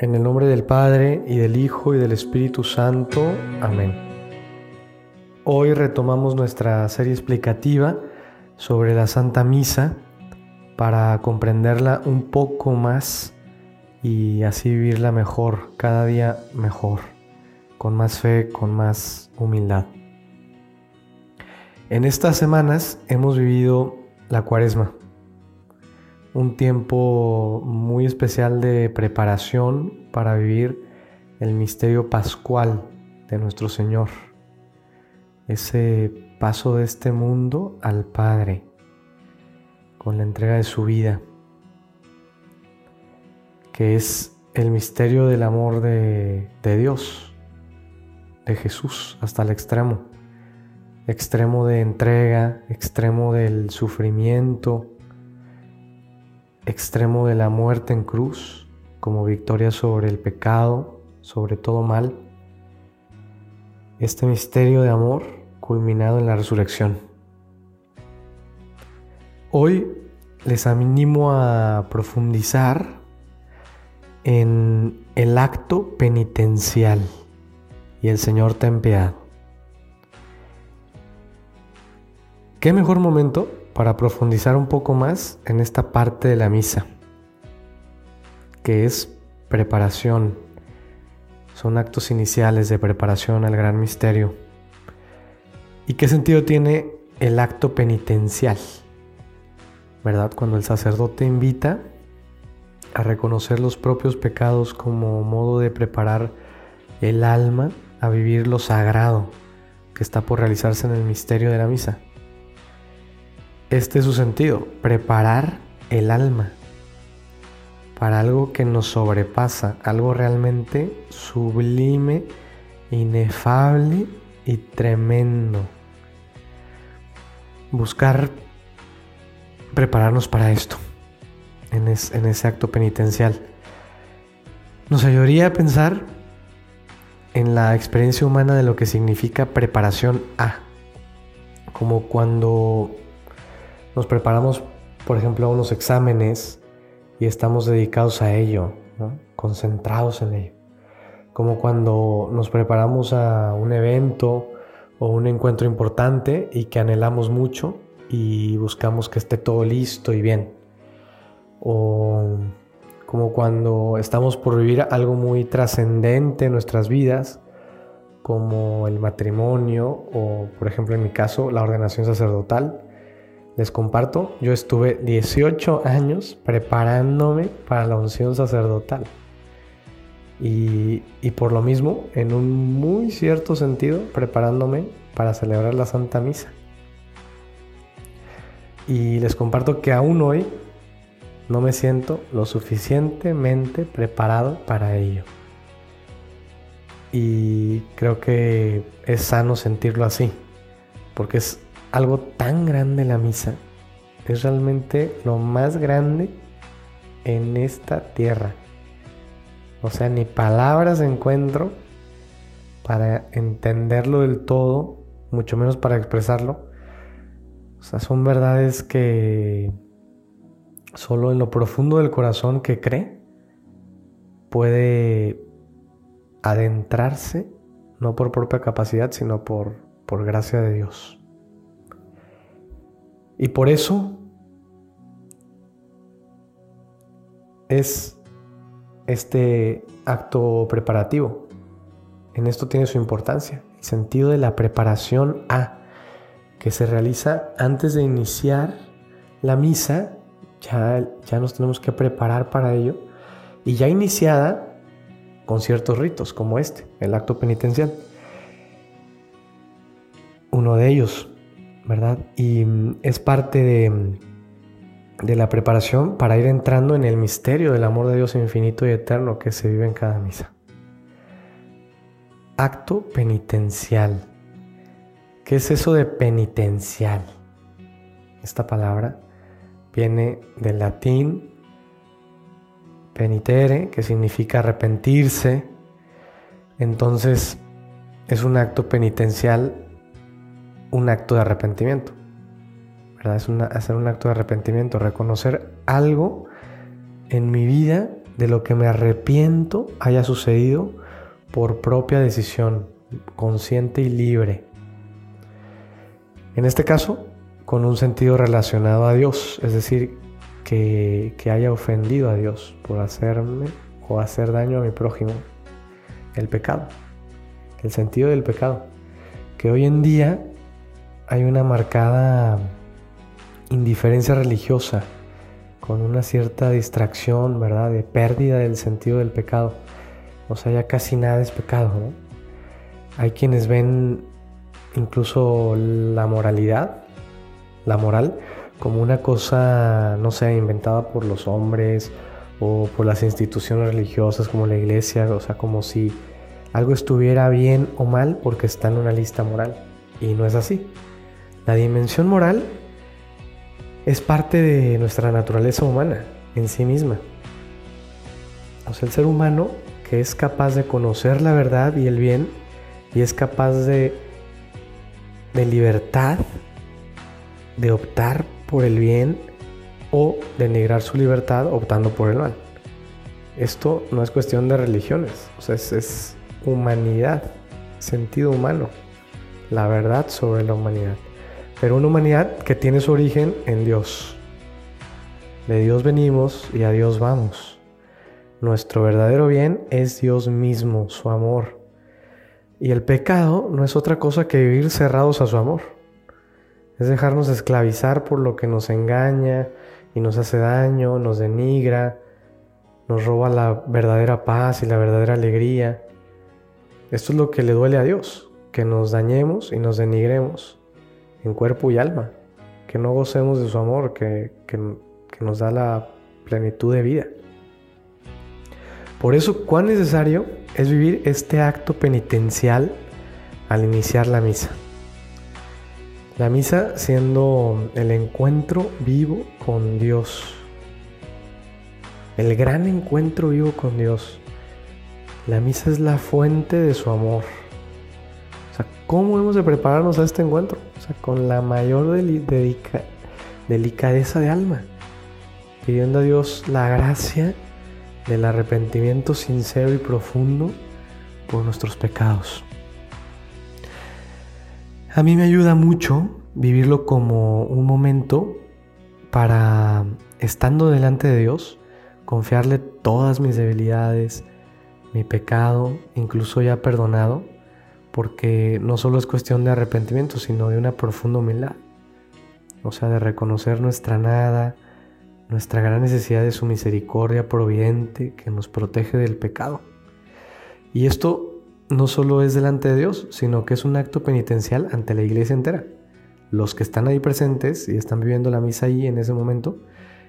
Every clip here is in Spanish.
En el nombre del Padre y del Hijo y del Espíritu Santo. Amén. Hoy retomamos nuestra serie explicativa sobre la Santa Misa para comprenderla un poco más y así vivirla mejor, cada día mejor, con más fe, con más humildad. En estas semanas hemos vivido la cuaresma un tiempo muy especial de preparación para vivir el misterio pascual de nuestro Señor. Ese paso de este mundo al Padre con la entrega de su vida, que es el misterio del amor de, de Dios, de Jesús, hasta el extremo. Extremo de entrega, extremo del sufrimiento, extremo de la muerte en cruz como victoria sobre el pecado, sobre todo mal, este misterio de amor culminado en la resurrección. Hoy les animo a profundizar en el acto penitencial y el Señor te ha ¿Qué mejor momento para profundizar un poco más en esta parte de la misa, que es preparación. Son actos iniciales de preparación al gran misterio. ¿Y qué sentido tiene el acto penitencial? ¿Verdad? Cuando el sacerdote invita a reconocer los propios pecados como modo de preparar el alma a vivir lo sagrado que está por realizarse en el misterio de la misa. Este es su sentido, preparar el alma para algo que nos sobrepasa, algo realmente sublime, inefable y tremendo. Buscar prepararnos para esto, en, ese acto penitencial. Nos ayudaría a pensar en la experiencia humana de lo que significa preparación a, como cuando nos preparamos, por ejemplo, a unos exámenes y estamos dedicados a ello, concentrados en ello. Como cuando nos preparamos a un evento o un encuentro importante y que anhelamos mucho y buscamos que esté todo listo y bien. O como cuando estamos por vivir algo muy trascendente en nuestras vidas, como el matrimonio o, por ejemplo, en mi caso, la ordenación sacerdotal les comparto, yo estuve 18 años preparándome para la unción sacerdotal. Y, por lo mismo, en un muy cierto sentido, preparándome para celebrar la Santa Misa. Y les comparto que aún hoy no me siento lo suficientemente preparado para ello. Y creo que es sano sentirlo así, porque es algo tan grande la misa. Es realmente lo más grande en esta tierra. O sea, ni palabras encuentro para entenderlo del todo, mucho menos para expresarlo. O sea, son verdades que solo en lo profundo del corazón que cree puede adentrarse, no por propia capacidad, sino por, por gracia de Dios. Y por eso es este acto preparativo. En esto tiene su importancia, el sentido de la preparación a, que se realiza antes de iniciar la misa, ya, ya nos tenemos que preparar para ello, y ya iniciada con ciertos ritos como este, el acto penitencial. Uno de ellos, ¿verdad? Y mm, es parte de, de la preparación para ir entrando en el misterio del amor de Dios infinito y eterno que se vive en cada misa. Acto penitencial. ¿Qué es eso de penitencial? Esta palabra viene del latín penitere, que significa arrepentirse. Entonces, es un acto penitencial un acto de arrepentimiento. ¿verdad? Es hacer un acto de arrepentimiento, reconocer algo en mi vida de lo que me arrepiento haya sucedido por propia decisión, consciente y libre. En este caso, con un sentido relacionado a Dios, es decir, que, que haya ofendido a Dios por hacerme o hacer daño a mi prójimo. El pecado, el sentido del pecado, que hoy en día hay una marcada indiferencia religiosa, con una cierta distracción, ¿verdad? De pérdida del sentido del pecado. O sea, ya casi nada es pecado, ¿no? Hay quienes ven incluso la moralidad, la moral, como una cosa, no sé, inventada por los hombres o por las instituciones religiosas como la iglesia, o sea, como si algo estuviera bien o mal porque está en una lista moral. Y no es así. La dimensión moral es parte de nuestra naturaleza humana en sí misma. O sea, el ser humano que es capaz de conocer la verdad y el bien y es capaz de, de libertad, de optar por el bien o denigrar su libertad optando por el mal. Esto no es cuestión de religiones, o sea, es, es humanidad, sentido humano, la verdad sobre la humanidad. Pero una humanidad que tiene su origen en Dios. De Dios venimos y a Dios vamos. Nuestro verdadero bien es Dios mismo, su amor. Y el pecado no es otra cosa que vivir cerrados a su amor. Es dejarnos esclavizar por lo que nos engaña y nos hace daño, nos denigra, nos roba la verdadera paz y la verdadera alegría. Esto es lo que le duele a Dios, que nos dañemos y nos denigremos en cuerpo y alma, que no gocemos de su amor, que, que, nos da la plenitud de vida. Por eso, cuán necesario es vivir este acto penitencial al iniciar la misa. La misa siendo el encuentro vivo con Dios. El gran encuentro vivo con Dios. La misa es la fuente de su amor. ¿Cómo hemos de prepararnos a este encuentro? O sea, con la mayor delicadeza de alma. Pidiendo a Dios la gracia del arrepentimiento sincero y profundo por nuestros pecados. A mí me ayuda mucho vivirlo como un momento para, estando delante de Dios, confiarle todas mis debilidades, mi pecado, incluso ya perdonado, porque no solo es cuestión de arrepentimiento, sino de una profunda humildad. O sea, de reconocer nuestra nada, nuestra gran necesidad de su misericordia providente que nos protege del pecado. Y esto no solo es delante de Dios, sino que es un acto penitencial ante la iglesia entera. Los que están ahí presentes y están viviendo la misa ahí en ese momento,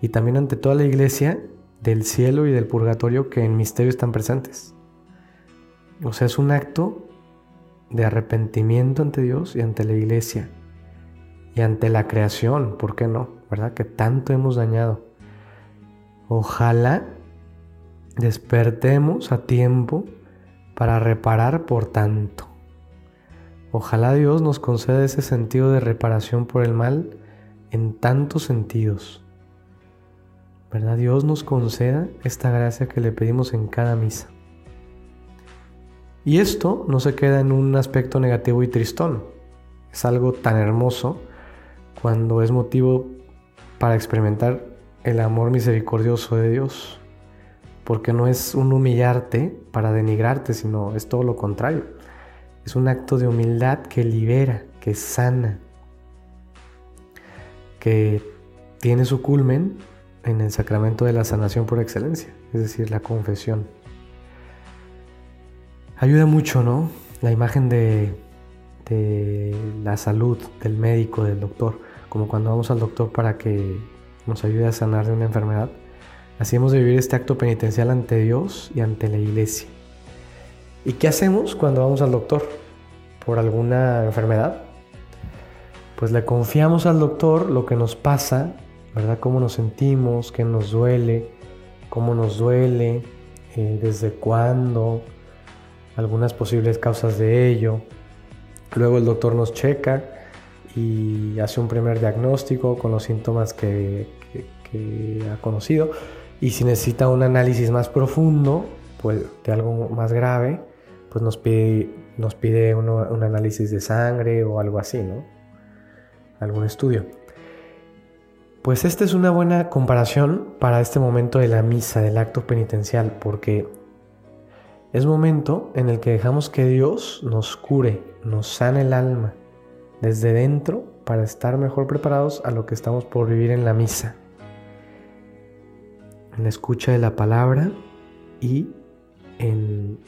y también ante toda la iglesia del cielo y del purgatorio que en misterio están presentes. O sea, es un acto de arrepentimiento ante Dios y ante la iglesia y ante la creación, ¿por qué no? ¿Verdad? Que tanto hemos dañado. Ojalá despertemos a tiempo para reparar por tanto. Ojalá Dios nos conceda ese sentido de reparación por el mal en tantos sentidos. ¿Verdad? Dios nos conceda esta gracia que le pedimos en cada misa. Y esto no se queda en un aspecto negativo y tristón. Es algo tan hermoso cuando es motivo para experimentar el amor misericordioso de Dios. Porque no es un humillarte para denigrarte, sino es todo lo contrario. Es un acto de humildad que libera, que sana, que tiene su culmen en el sacramento de la sanación por excelencia, es decir, la confesión. Ayuda mucho, ¿no? La imagen de, la salud, del médico, del doctor, como cuando vamos al doctor para que nos ayude a sanar de una enfermedad. Así hemos de vivir este acto penitencial ante Dios y ante la iglesia. ¿Y qué hacemos cuando vamos al doctor por alguna enfermedad? Pues le confiamos al doctor lo que nos pasa ¿verdad? Cómo nos sentimos, qué nos duele, cómo nos duele, eh, desde cuándo, algunas posibles causas de ello. Luego el doctor nos checa y hace un primer diagnóstico con los síntomas que, ha conocido Y si necesita un análisis más profundo, pues de algo más grave, pues nos pide, un análisis de sangre o algo así, ¿no? Algún estudio. Pues esta es una buena comparación para este momento de la misa, del acto penitencial, porque es momento en el que dejamos que Dios nos cure, nos sane el alma desde dentro para estar mejor preparados a lo que estamos por vivir en la misa. En la escucha de la palabra y en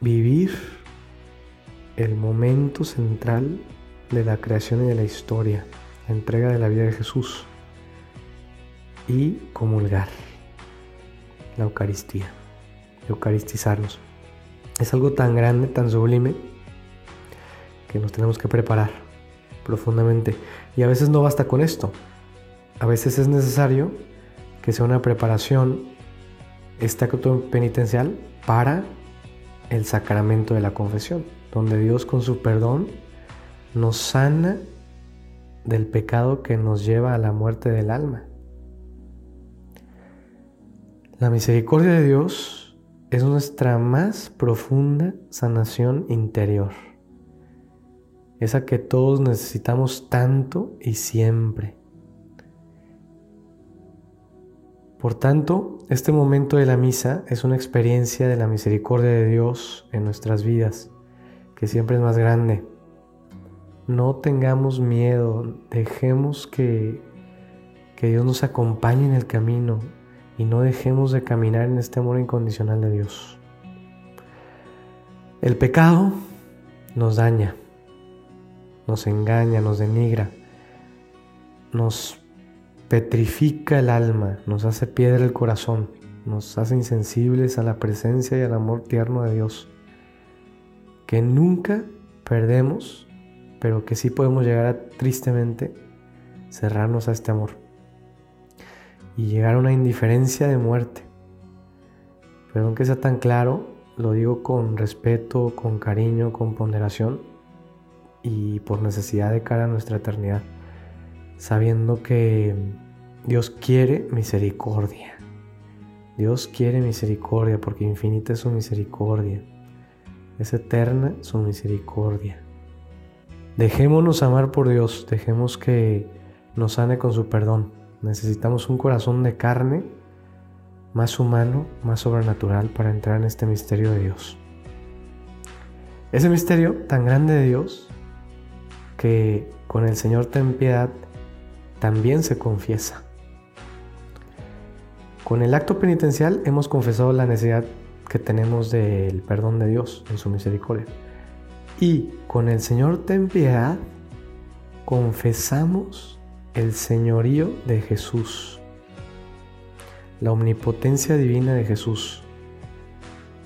vivir el momento central de la creación y de la historia, la entrega de la vida de Jesús y comulgar la Eucaristía eucaristizarnos. Es algo tan grande, tan sublime, que nos tenemos que preparar profundamente. Y a veces no basta con esto. A veces es necesario que sea una preparación, este penitencial, para el sacramento de la confesión, donde Dios con su perdón nos sana del pecado que nos lleva a la muerte del alma. La misericordia de Dios es nuestra más profunda sanación interior. Esa que todos necesitamos tanto y siempre. Por tanto, este momento de la misa es una experiencia de la misericordia de Dios en nuestras vidas, que siempre es más grande. No tengamos miedo, dejemos que, que Dios nos acompañe en el camino, y no dejemos de caminar en este amor incondicional de Dios. El pecado nos daña, nos engaña, nos denigra, nos petrifica el alma, nos hace piedra el corazón, nos hace insensibles a la presencia y al amor tierno de Dios, que nunca perdemos, pero que sí podemos llegar a tristemente cerrarnos a este amor y llegar a una indiferencia de muerte. Pero aunque sea tan claro, lo digo con respeto, con cariño, con ponderación y por necesidad de cara a nuestra eternidad, sabiendo que Dios quiere misericordia. Dios quiere misericordia porque infinita es su misericordia. Es eterna su misericordia. Dejémonos amar por Dios, dejemos que nos sane con su perdón. Necesitamos un corazón de carne más humano, más sobrenatural para entrar en este misterio de Dios. Ese misterio tan grande de Dios que con el Señor ten piedad también se confiesa. Con el acto penitencial hemos confesado la necesidad que tenemos del perdón de Dios en su misericordia. Y con el Señor ten piedad confesamos el señorío de Jesús, la omnipotencia divina de Jesús.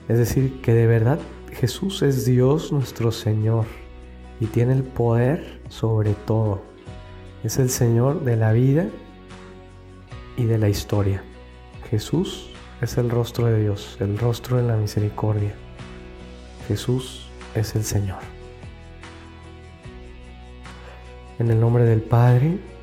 Es decir, que de verdad Jesús es Dios nuestro Señor y tiene el poder sobre todo. Es el Señor de la vida y de la historia. Jesús es el rostro de Dios, el rostro de la misericordia. Jesús es el Señor. En el nombre del Padre,